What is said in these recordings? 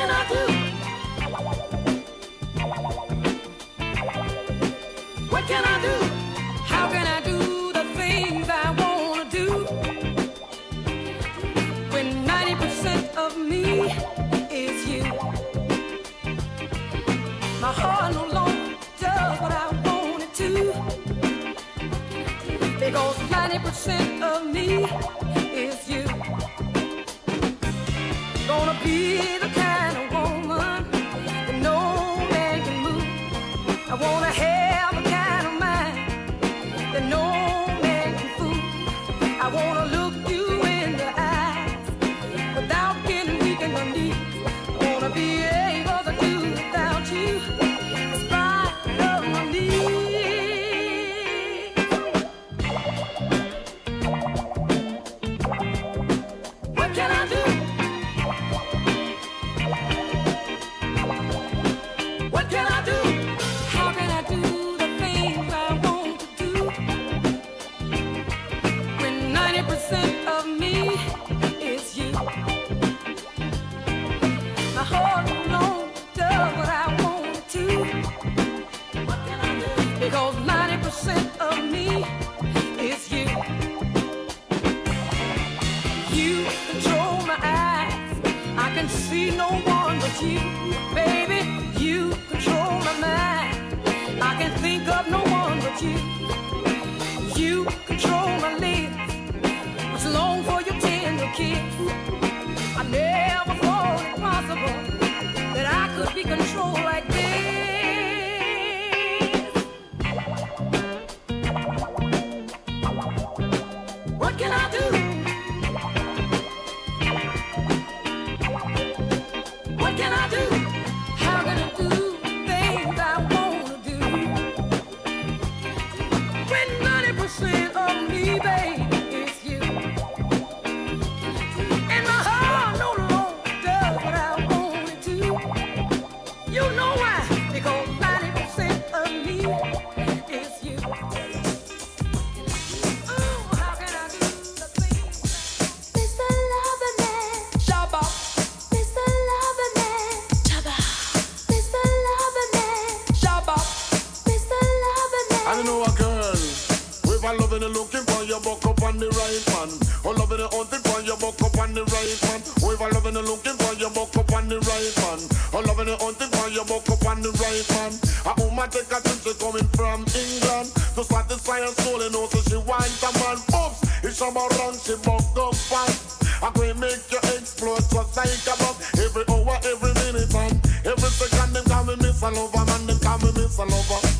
can I do? What can I do? How can I do the things I wanna do? When 90% of me is you. My heart no longer does what I want it to. Because 90% of me loving and looking for your buck up on the right man. Oh, loving and hunting for your buck up on the right man. Oh, if I loving and looking for your buck up on the right man. Oh, loving and hunting for your buck up on the right man. A woman take a trip, she coming from England to satisfy her soul and also she wants a man. Oops, if some wrong, she buck up fast. I can make you explode just like a bomb. Every hour, every minute, man. every second, them call me Miss Lover, man, them call me Miss Lover.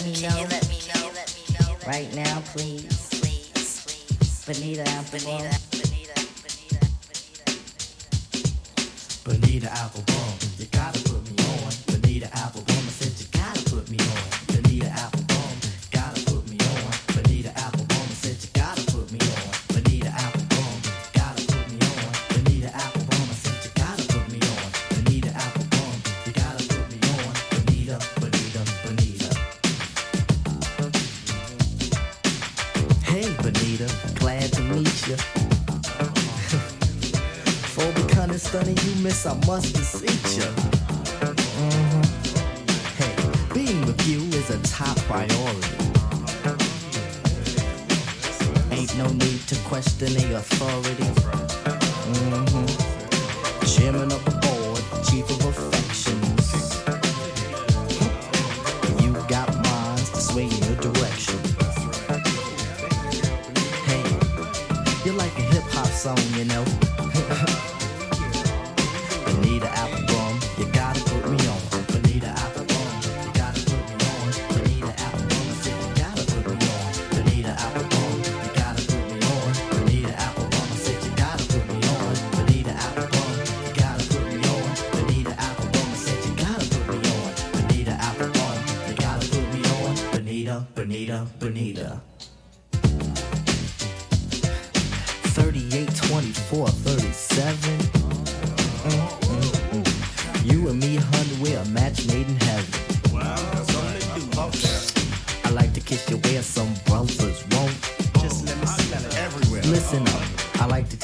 let me know.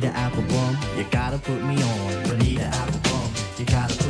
Bonita Applebum, you gotta put me on. Bonita Applebum, you gotta put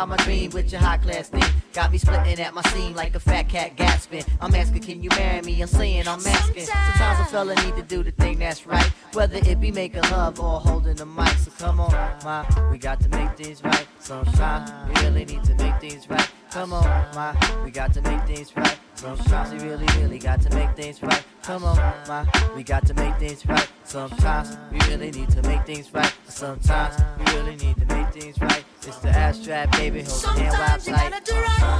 inside my dream with your high class thing. Got me splitting at my seam like a fat cat gasping. I'm asking, can you marry me? I'm saying I'm asking. Sometimes a fella need to do the thing that's right. Whether it be making love or holding the mic. So come on, ma, we got to make things right. Sometimes we really need to make things right. Come on, ma, we got to make things right. Sometimes we really, really got to make things right. Come on, ma, we got to make things right. Sometimes we really need to make things right. Sometimes we really need to make things right. It's the abstract baby, hold the damn website.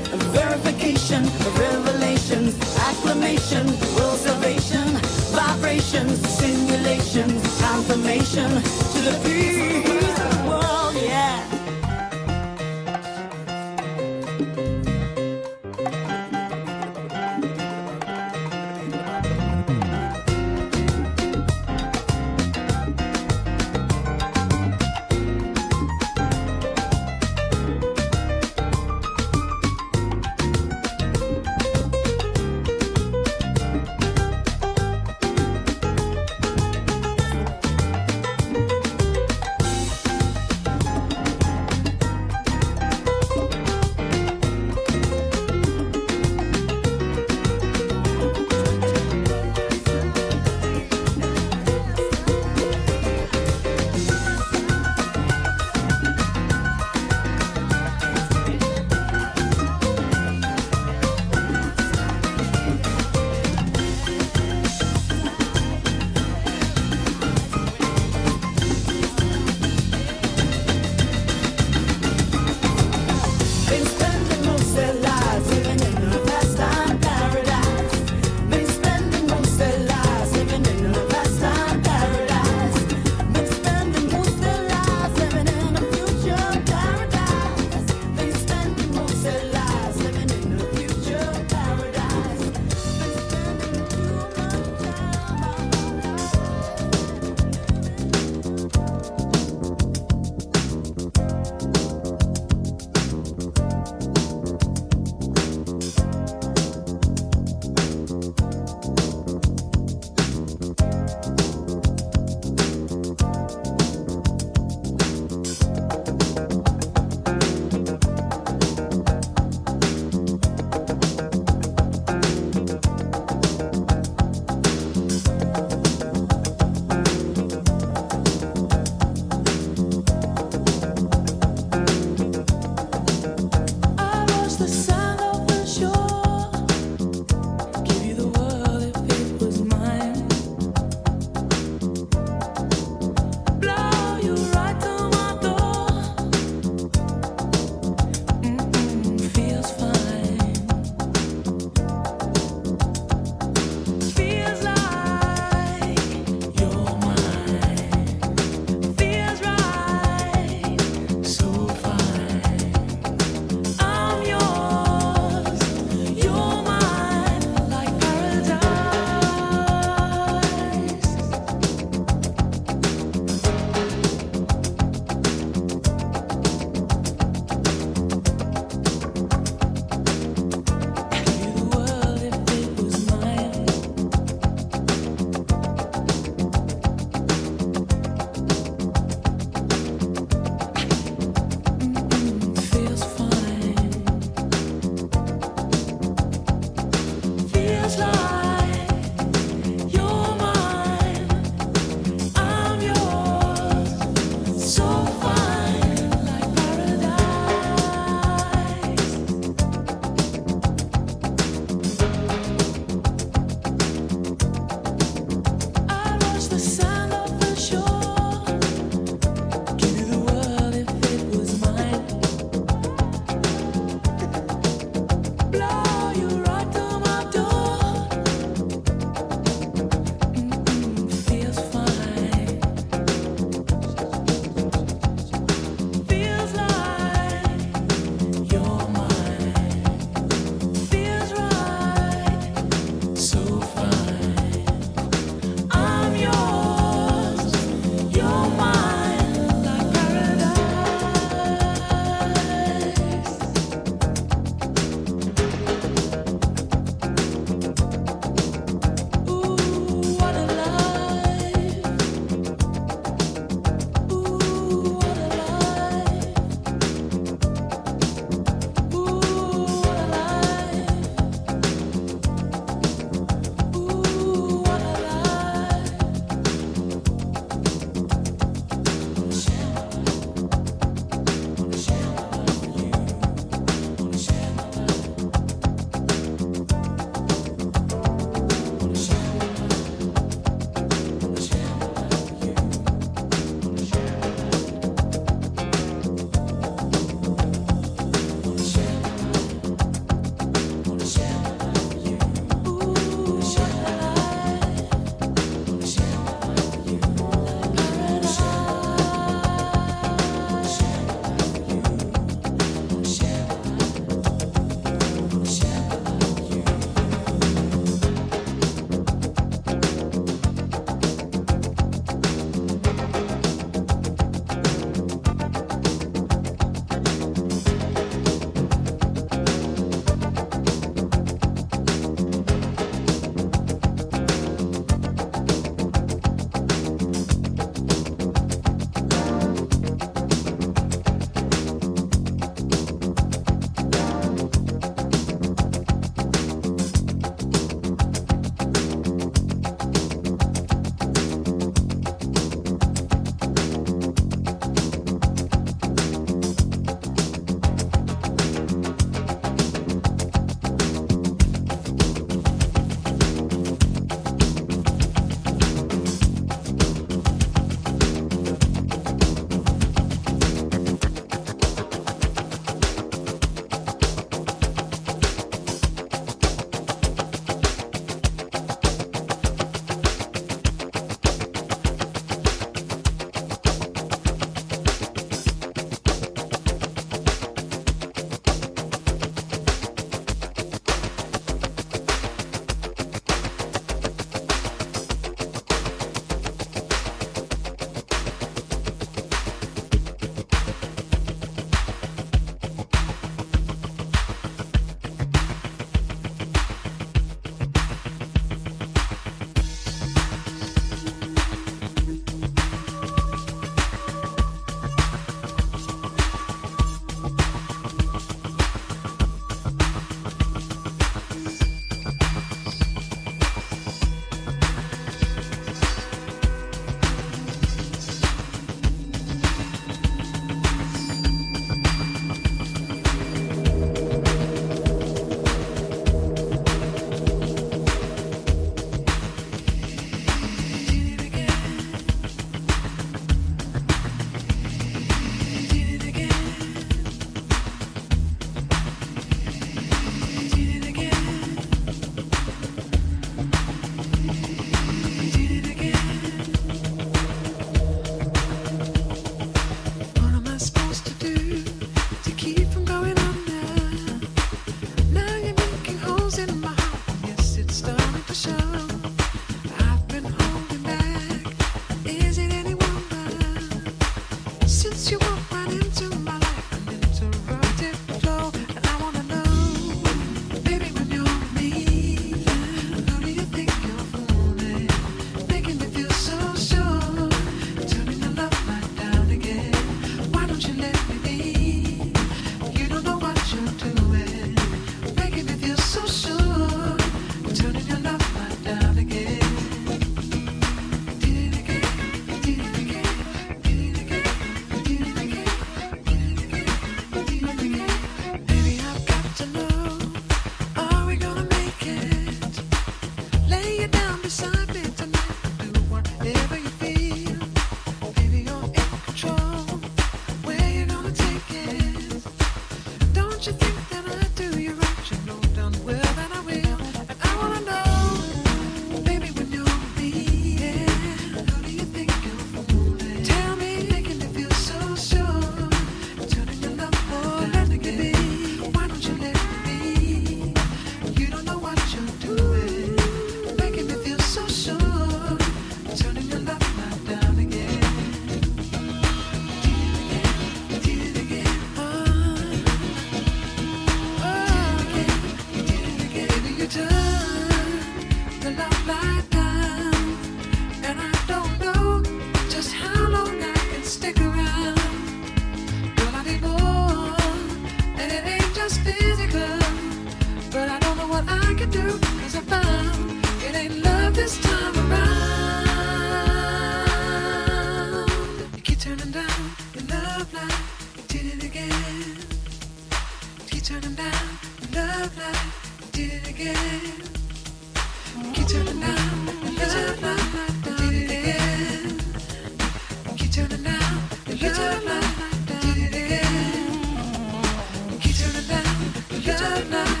good night.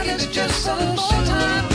like it's just so showtime.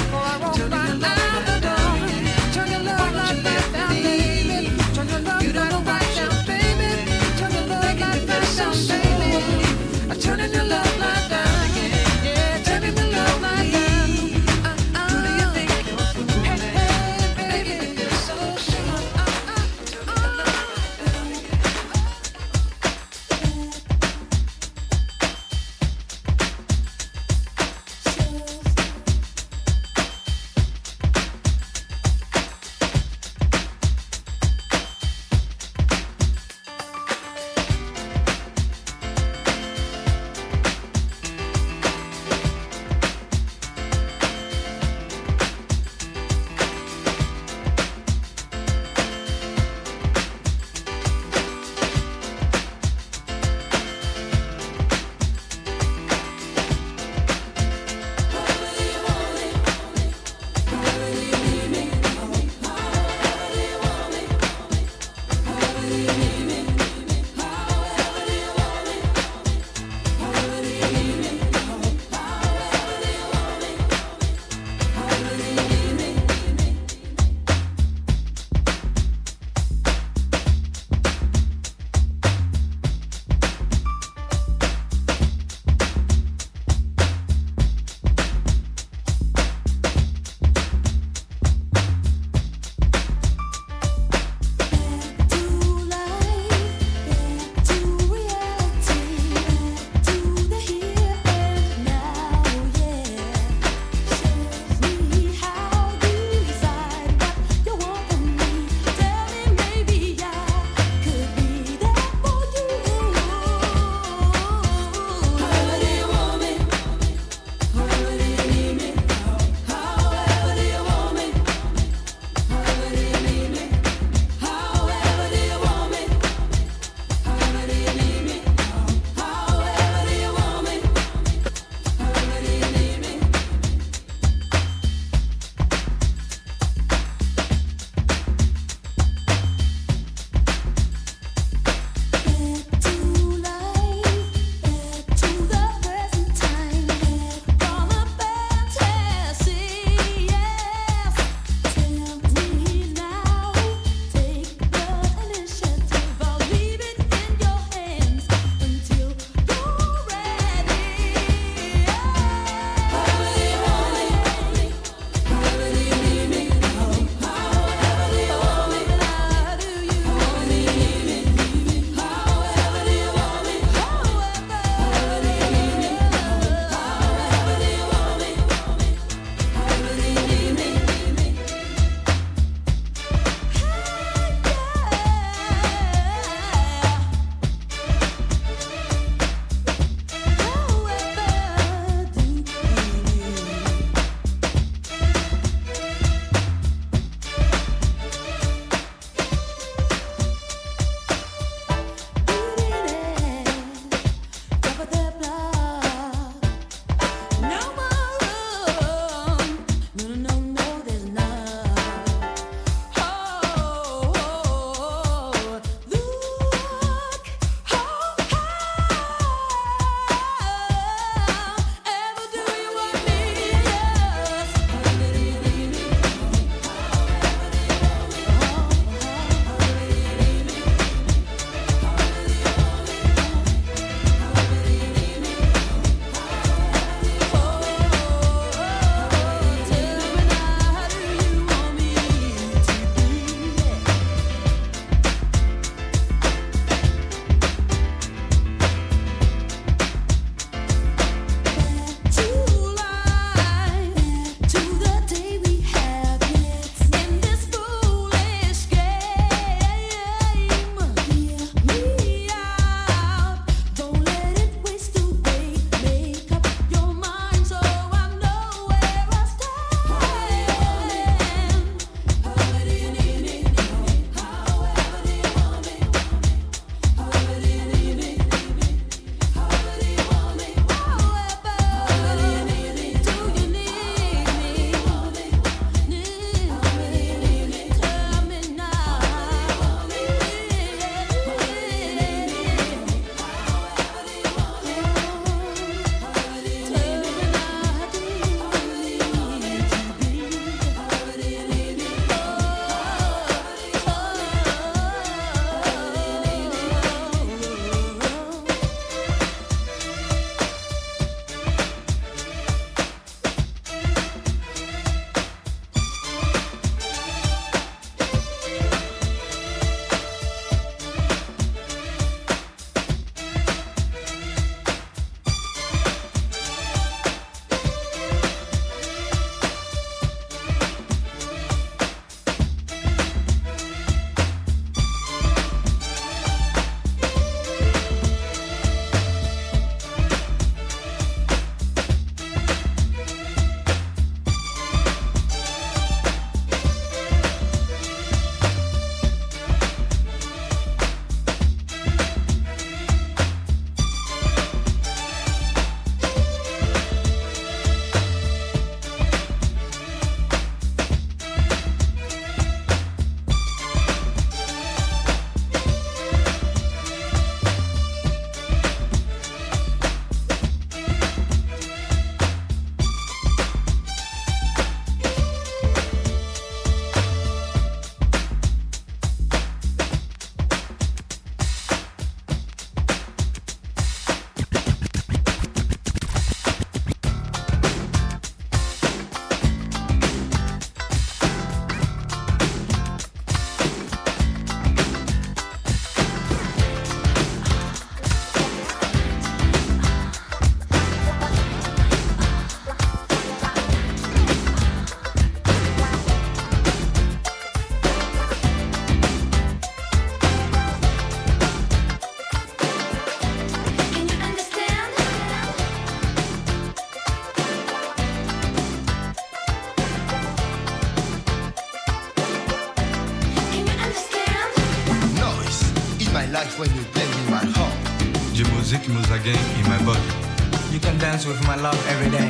dance with my love every day.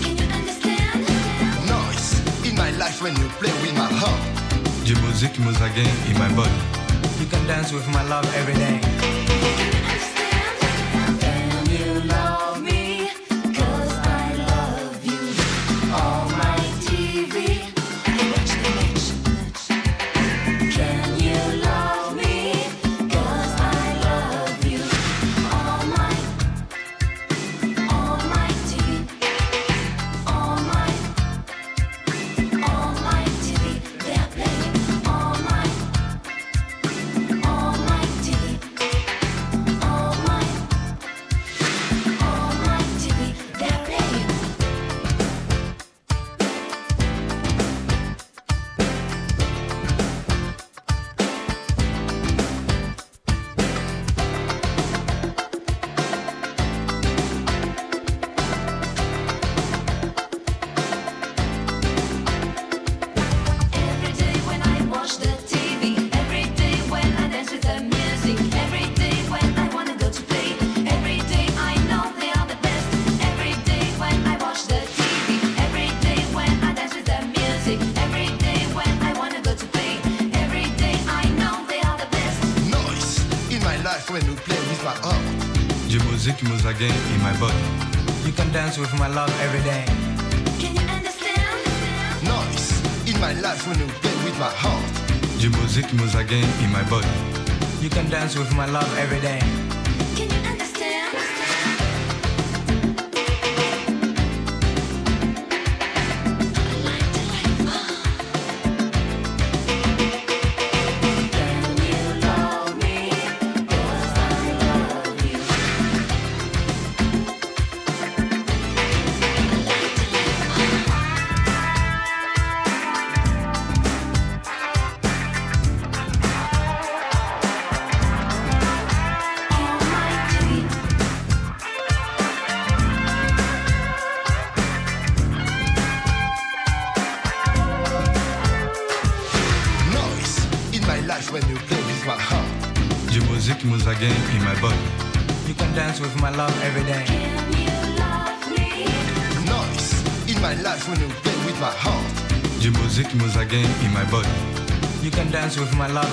Can you understand? Noise in my life when you play with my heart. The music moves again in my body. You can dance with my love every day. with my love every day. Can you understand? Noise in my life when you play with my heart. Die music moves again in my body. You can dance with my love every day. with my love.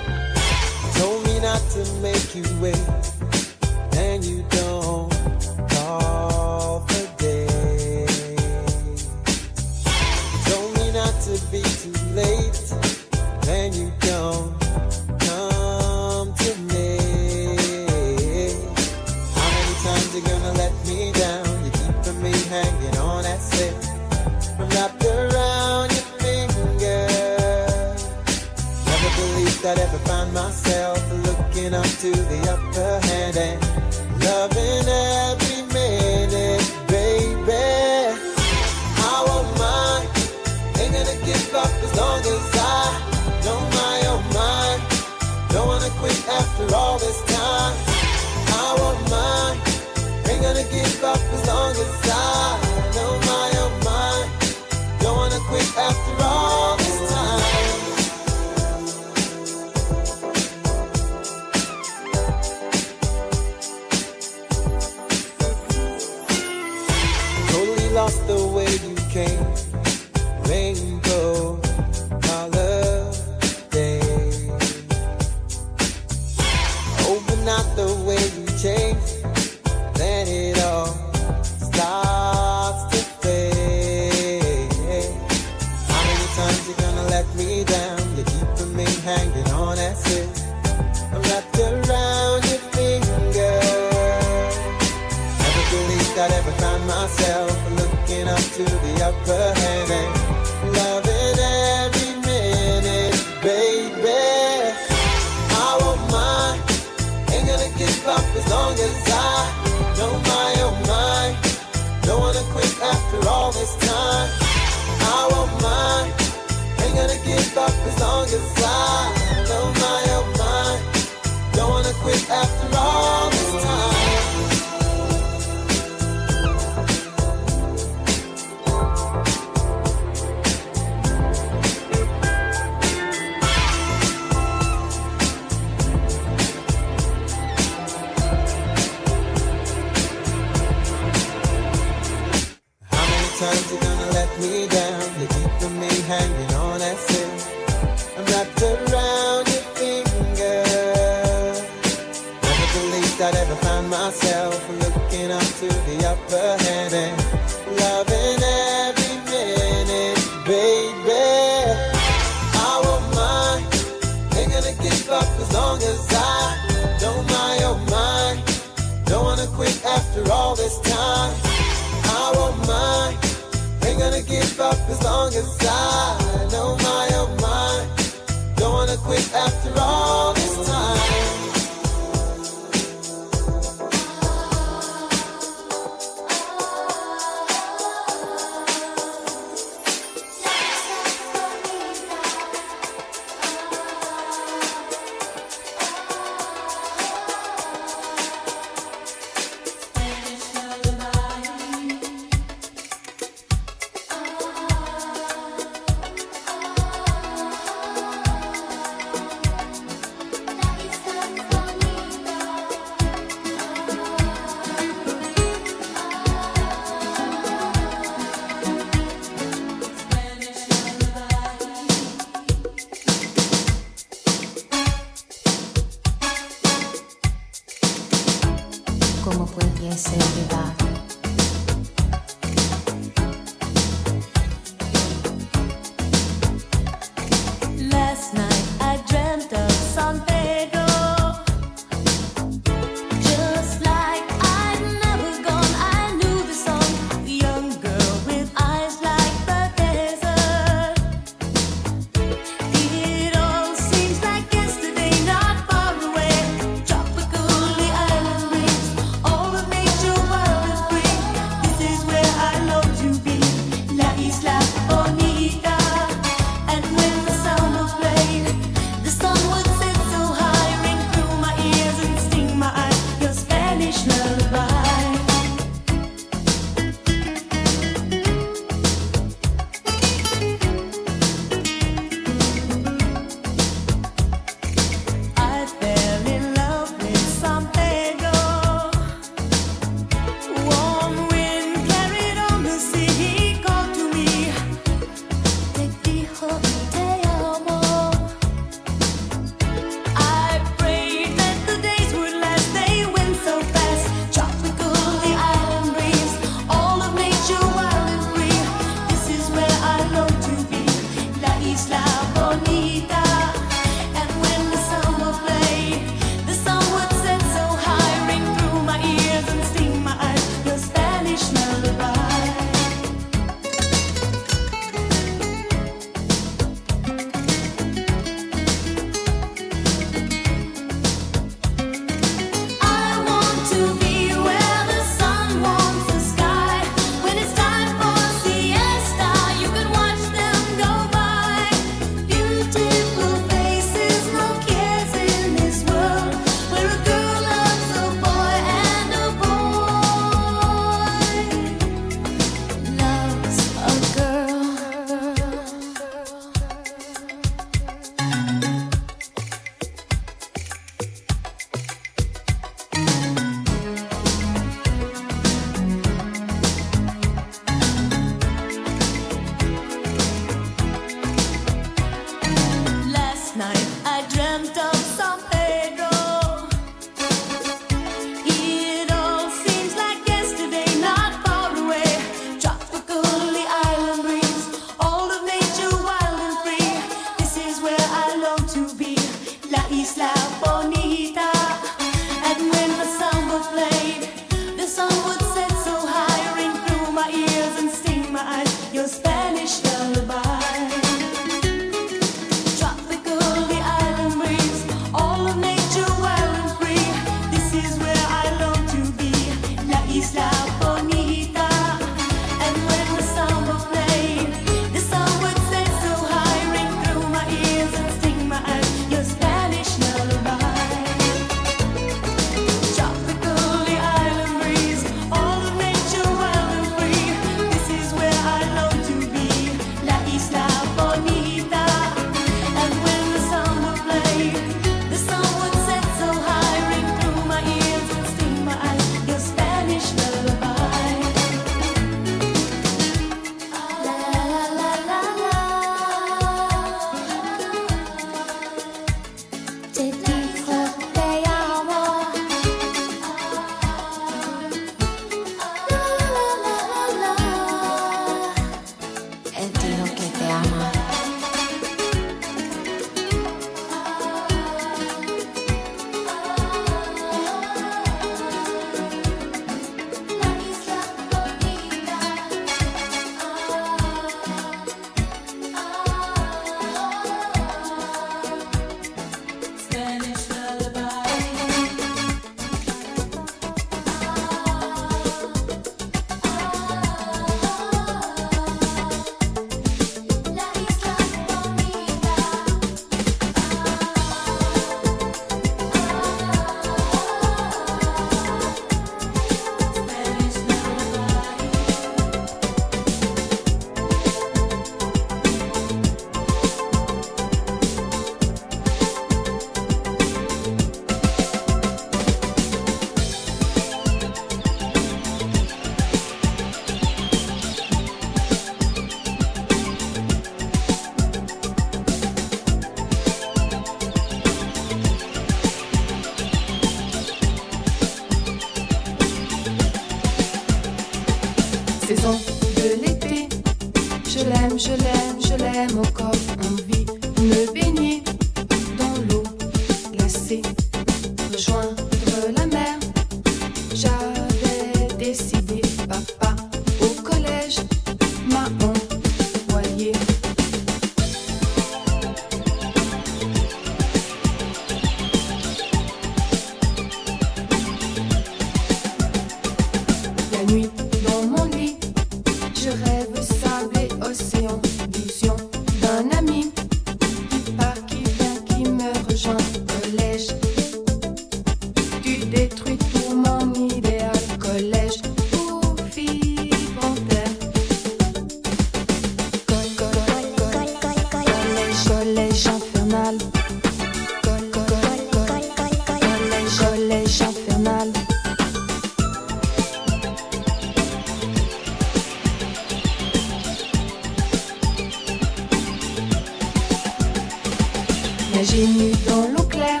Nager nu dans l'eau claire,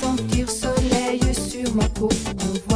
sentir soleil sur ma peau, on